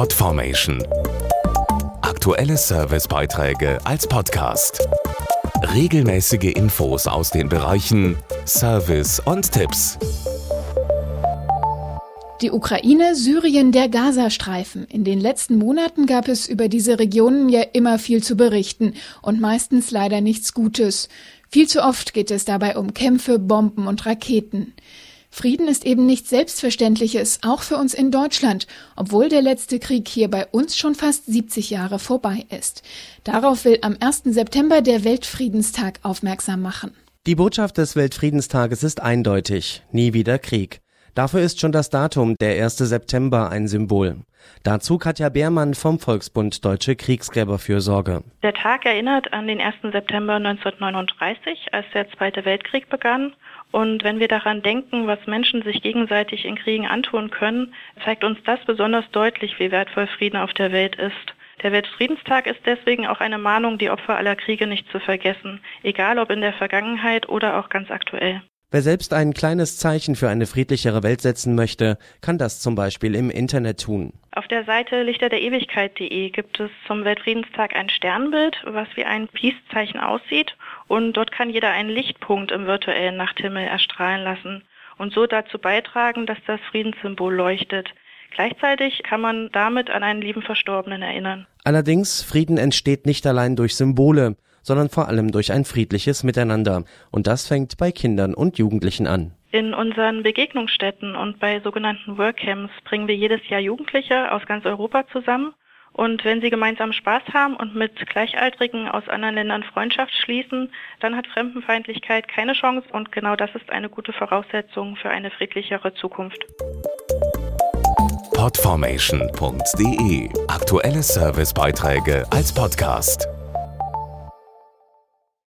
Podformation. Aktuelle Servicebeiträge als Podcast. Regelmäßige Infos aus den Bereichen Service und Tipps. Die Ukraine, Syrien, der Gazastreifen. In den letzten Monaten gab es über diese Regionen ja immer viel zu berichten und meistens leider nichts Gutes. Viel zu oft geht es dabei um Kämpfe, Bomben und Raketen. Frieden ist eben nichts Selbstverständliches, auch für uns in Deutschland, obwohl der letzte Krieg hier bei uns schon fast 70 Jahre vorbei ist. Darauf will am 1. September der Weltfriedenstag aufmerksam machen. Die Botschaft des Weltfriedenstages ist eindeutig. Nie wieder Krieg. Dafür ist schon das Datum, der 1. September, ein Symbol. Dazu Katja Beermann vom Volksbund Deutsche Kriegsgräberfürsorge. Der Tag erinnert an den 1. September 1939, als der Zweite Weltkrieg begann und wenn wir daran denken, was Menschen sich gegenseitig in Kriegen antun können, zeigt uns das besonders deutlich, wie wertvoll Frieden auf der Welt ist. Der Weltfriedenstag ist deswegen auch eine Mahnung, die Opfer aller Kriege nicht zu vergessen, egal ob in der Vergangenheit oder auch ganz aktuell. Wer selbst ein kleines Zeichen für eine friedlichere Welt setzen möchte, kann das zum Beispiel im Internet tun. Auf der Seite lichterderewigkeit.de gibt es zum Weltfriedenstag ein Sternbild, was wie ein Peace-Zeichen aussieht. Und dort kann jeder einen Lichtpunkt im virtuellen Nachthimmel erstrahlen lassen und so dazu beitragen, dass das Friedenssymbol leuchtet. Gleichzeitig kann man damit an einen lieben Verstorbenen erinnern. Allerdings, Frieden entsteht nicht allein durch Symbole sondern vor allem durch ein friedliches Miteinander. Und das fängt bei Kindern und Jugendlichen an. In unseren Begegnungsstätten und bei sogenannten Workcamps bringen wir jedes Jahr Jugendliche aus ganz Europa zusammen. Und wenn sie gemeinsam Spaß haben und mit Gleichaltrigen aus anderen Ländern Freundschaft schließen, dann hat Fremdenfeindlichkeit keine Chance und genau das ist eine gute Voraussetzung für eine friedlichere Zukunft. Podformation.de Aktuelle Servicebeiträge als Podcast.